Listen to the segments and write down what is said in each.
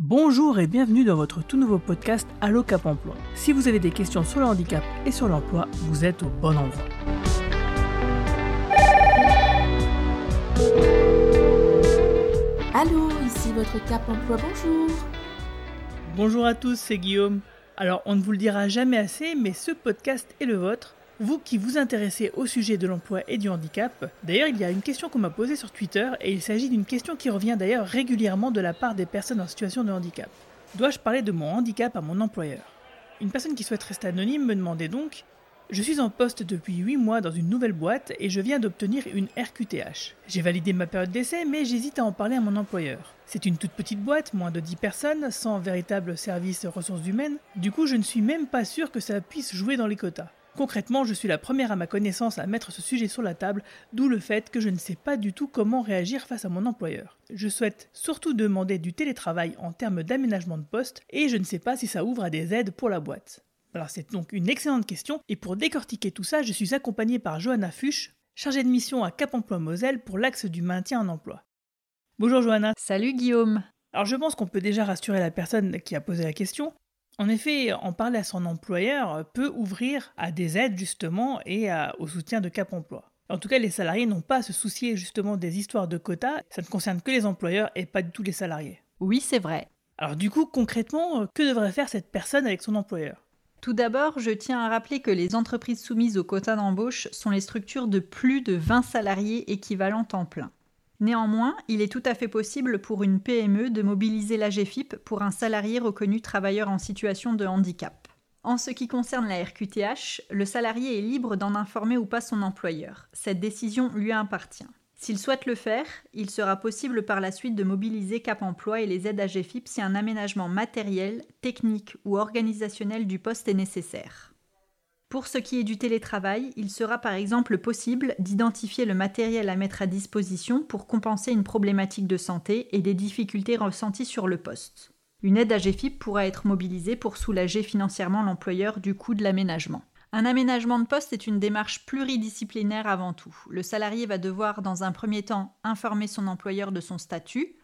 Bonjour et bienvenue dans votre tout nouveau podcast Allo Cap Emploi. Si vous avez des questions sur le handicap et sur l'emploi, vous êtes au bon endroit. Allô, ici votre Cap Emploi, bonjour. Bonjour à tous, c'est Guillaume. Alors, on ne vous le dira jamais assez, mais ce podcast est le vôtre vous qui vous intéressez au sujet de l'emploi et du handicap, d'ailleurs il y a une question qu'on m'a posée sur Twitter et il s'agit d'une question qui revient d'ailleurs régulièrement de la part des personnes en situation de handicap. Dois-je parler de mon handicap à mon employeur? Une personne qui souhaite rester anonyme me demandait donc je suis en poste depuis 8 mois dans une nouvelle boîte et je viens d'obtenir une RQTH. J'ai validé ma période d'essai mais j'hésite à en parler à mon employeur. C'est une toute petite boîte, moins de 10 personnes, sans véritable service ressources humaines, du coup je ne suis même pas sûr que ça puisse jouer dans les quotas. Concrètement, je suis la première à ma connaissance à mettre ce sujet sur la table, d'où le fait que je ne sais pas du tout comment réagir face à mon employeur. Je souhaite surtout demander du télétravail en termes d'aménagement de poste et je ne sais pas si ça ouvre à des aides pour la boîte. Alors c'est donc une excellente question et pour décortiquer tout ça, je suis accompagné par Johanna Fuchs, chargée de mission à Cap Emploi Moselle pour l'axe du maintien en emploi. Bonjour Johanna. Salut Guillaume. Alors je pense qu'on peut déjà rassurer la personne qui a posé la question. En effet, en parler à son employeur peut ouvrir à des aides justement et au soutien de Cap Emploi. En tout cas, les salariés n'ont pas à se soucier justement des histoires de quotas, ça ne concerne que les employeurs et pas du tout les salariés. Oui, c'est vrai. Alors du coup, concrètement, que devrait faire cette personne avec son employeur? Tout d'abord, je tiens à rappeler que les entreprises soumises aux quotas d'embauche sont les structures de plus de 20 salariés équivalents temps plein. Néanmoins, il est tout à fait possible pour une PME de mobiliser l'AGFIP pour un salarié reconnu travailleur en situation de handicap. En ce qui concerne la RQTH, le salarié est libre d'en informer ou pas son employeur. Cette décision lui appartient. S'il souhaite le faire, il sera possible par la suite de mobiliser Cap Emploi et les aides AGFIP si un aménagement matériel, technique ou organisationnel du poste est nécessaire. Pour ce qui est du télétravail, il sera par exemple possible d'identifier le matériel à mettre à disposition pour compenser une problématique de santé et des difficultés ressenties sur le poste. Une aide AGFIP pourra être mobilisée pour soulager financièrement l'employeur du coût de l'aménagement. Un aménagement de poste est une démarche pluridisciplinaire avant tout. Le salarié va devoir dans un premier temps informer son employeur de son statut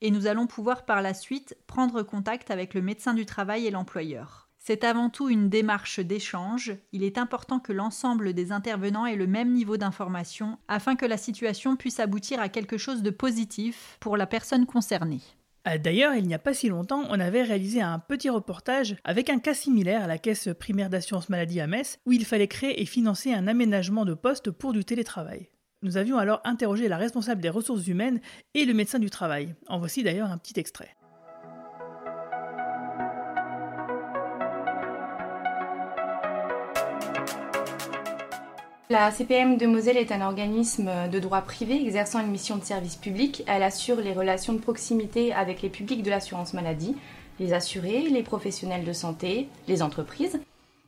et nous allons pouvoir par la suite prendre contact avec le médecin du travail et l'employeur. C'est avant tout une démarche d'échange. Il est important que l'ensemble des intervenants ait le même niveau d'information afin que la situation puisse aboutir à quelque chose de positif pour la personne concernée. Euh, d'ailleurs, il n'y a pas si longtemps, on avait réalisé un petit reportage avec un cas similaire à la caisse primaire d'assurance maladie à Metz, où il fallait créer et financer un aménagement de poste pour du télétravail. Nous avions alors interrogé la responsable des ressources humaines et le médecin du travail. En voici d'ailleurs un petit extrait. La CPM de Moselle est un organisme de droit privé exerçant une mission de service public. Elle assure les relations de proximité avec les publics de l'assurance maladie, les assurés, les professionnels de santé, les entreprises.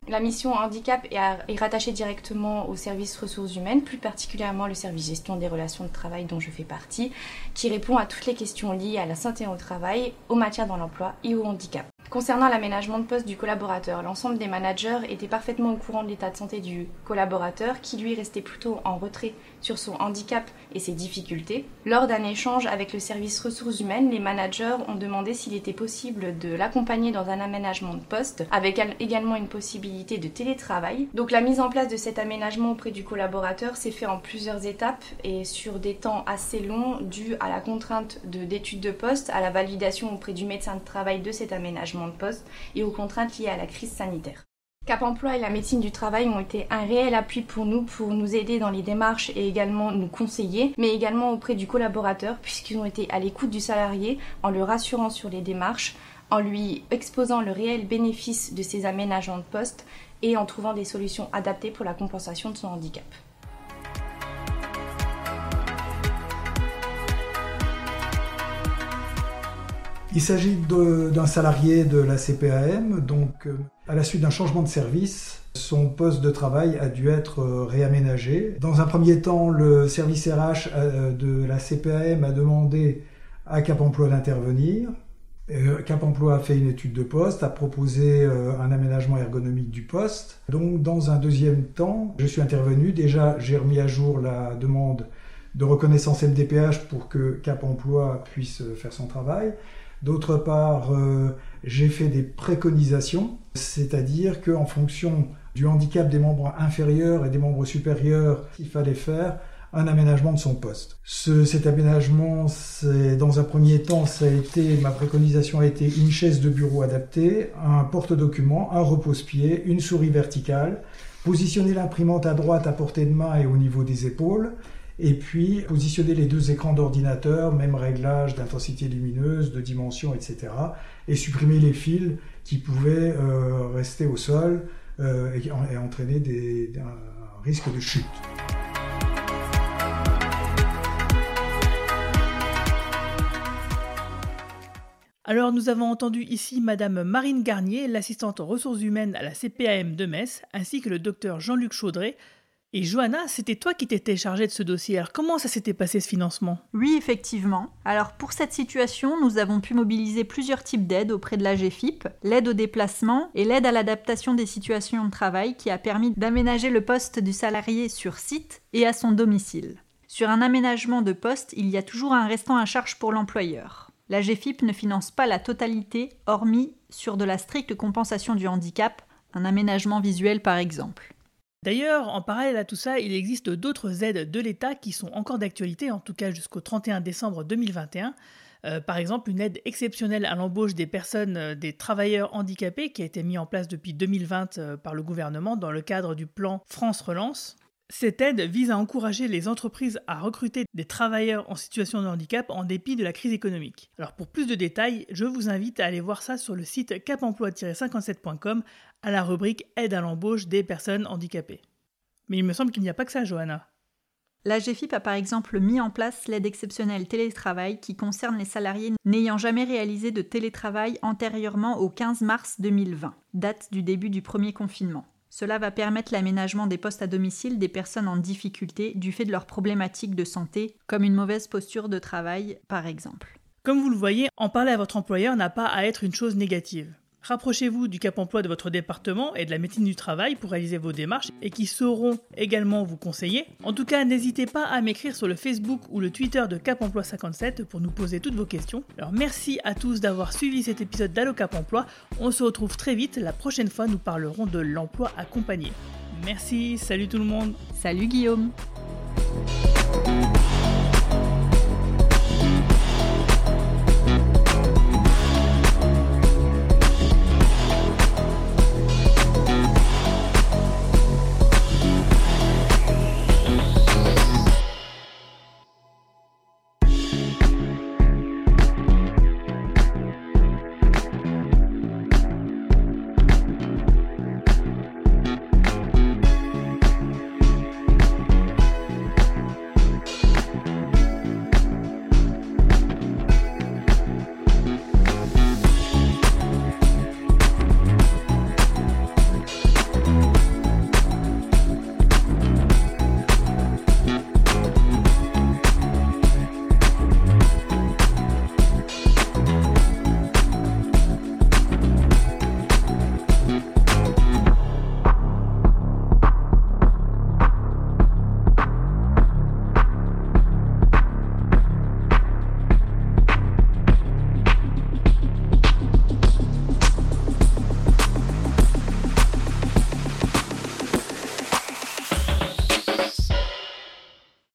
La mission handicap est rattachée directement au service ressources humaines, plus particulièrement le service gestion des relations de travail dont je fais partie, qui répond à toutes les questions liées à la santé au travail, aux matières dans l'emploi et au handicap. Concernant l'aménagement de poste du collaborateur, l'ensemble des managers étaient parfaitement au courant de l'état de santé du collaborateur qui lui restait plutôt en retrait sur son handicap et ses difficultés. Lors d'un échange avec le service ressources humaines, les managers ont demandé s'il était possible de l'accompagner dans un aménagement de poste avec également une possibilité de télétravail. Donc la mise en place de cet aménagement auprès du collaborateur s'est fait en plusieurs étapes et sur des temps assez longs dus à la contrainte d'études de poste, à la validation auprès du médecin de travail de cet aménagement de poste et aux contraintes liées à la crise sanitaire. Cap Emploi et la médecine du travail ont été un réel appui pour nous, pour nous aider dans les démarches et également nous conseiller, mais également auprès du collaborateur, puisqu'ils ont été à l'écoute du salarié en le rassurant sur les démarches, en lui exposant le réel bénéfice de ces aménagements de poste et en trouvant des solutions adaptées pour la compensation de son handicap. Il s'agit d'un salarié de la CPAM, donc euh, à la suite d'un changement de service, son poste de travail a dû être euh, réaménagé. Dans un premier temps, le service RH euh, de la CPAM a demandé à Cap Emploi d'intervenir. Cap Emploi a fait une étude de poste, a proposé un aménagement ergonomique du poste. Donc, dans un deuxième temps, je suis intervenu. Déjà, j'ai remis à jour la demande de reconnaissance MDPH pour que Cap Emploi puisse faire son travail. D'autre part, euh, j'ai fait des préconisations, c'est-à-dire qu'en fonction du handicap des membres inférieurs et des membres supérieurs, il fallait faire un aménagement de son poste. Ce, cet aménagement, dans un premier temps, a ma préconisation a été une chaise de bureau adaptée, un porte-document, un repose-pied, une souris verticale, positionner l'imprimante à droite à portée de main et au niveau des épaules, et puis positionner les deux écrans d'ordinateur, même réglage d'intensité lumineuse, de dimension, etc. Et supprimer les fils qui pouvaient euh, rester au sol euh, et, entraîner des, un risque de chute. Alors nous avons entendu ici Madame Marine Garnier, l'assistante ressources humaines à la CPAM de Metz, ainsi que le docteur Jean-Luc Chaudret, et Johanna, c'était toi qui t'étais chargée de ce dossier. Alors comment ça s'était passé ce financement? Oui, effectivement. Alors pour cette situation, nous avons pu mobiliser plusieurs types d'aides auprès de la GFIP, l'aide au déplacement et l'aide à l'adaptation des situations de travail qui a permis d'aménager le poste du salarié sur site et à son domicile. Sur un aménagement de poste, il y a toujours un restant à charge pour l'employeur. La GFIP ne finance pas la totalité, hormis sur de la stricte compensation du handicap, un aménagement visuel par exemple. D'ailleurs, en parallèle à tout ça, il existe d'autres aides de l'État qui sont encore d'actualité, en tout cas jusqu'au 31 décembre 2021. Euh, par exemple, une aide exceptionnelle à l'embauche des personnes, euh, des travailleurs handicapés, qui a été mise en place depuis 2020 euh, par le gouvernement dans le cadre du plan France Relance. Cette aide vise à encourager les entreprises à recruter des travailleurs en situation de handicap en dépit de la crise économique. Alors pour plus de détails, je vous invite à aller voir ça sur le site capemploi-57.com à la rubrique Aide à l'embauche des personnes handicapées. Mais il me semble qu'il n'y a pas que ça, Johanna. La GFIP a par exemple mis en place l'aide exceptionnelle télétravail qui concerne les salariés n'ayant jamais réalisé de télétravail antérieurement au 15 mars 2020, date du début du premier confinement. Cela va permettre l'aménagement des postes à domicile des personnes en difficulté du fait de leurs problématiques de santé, comme une mauvaise posture de travail par exemple. Comme vous le voyez, en parler à votre employeur n'a pas à être une chose négative. Rapprochez-vous du Cap emploi de votre département et de la médecine du travail pour réaliser vos démarches et qui sauront également vous conseiller. En tout cas, n'hésitez pas à m'écrire sur le Facebook ou le Twitter de Cap Emploi 57 pour nous poser toutes vos questions. Alors merci à tous d'avoir suivi cet épisode d'Allo Cap Emploi. On se retrouve très vite. La prochaine fois, nous parlerons de l'emploi accompagné. Merci, salut tout le monde. Salut Guillaume.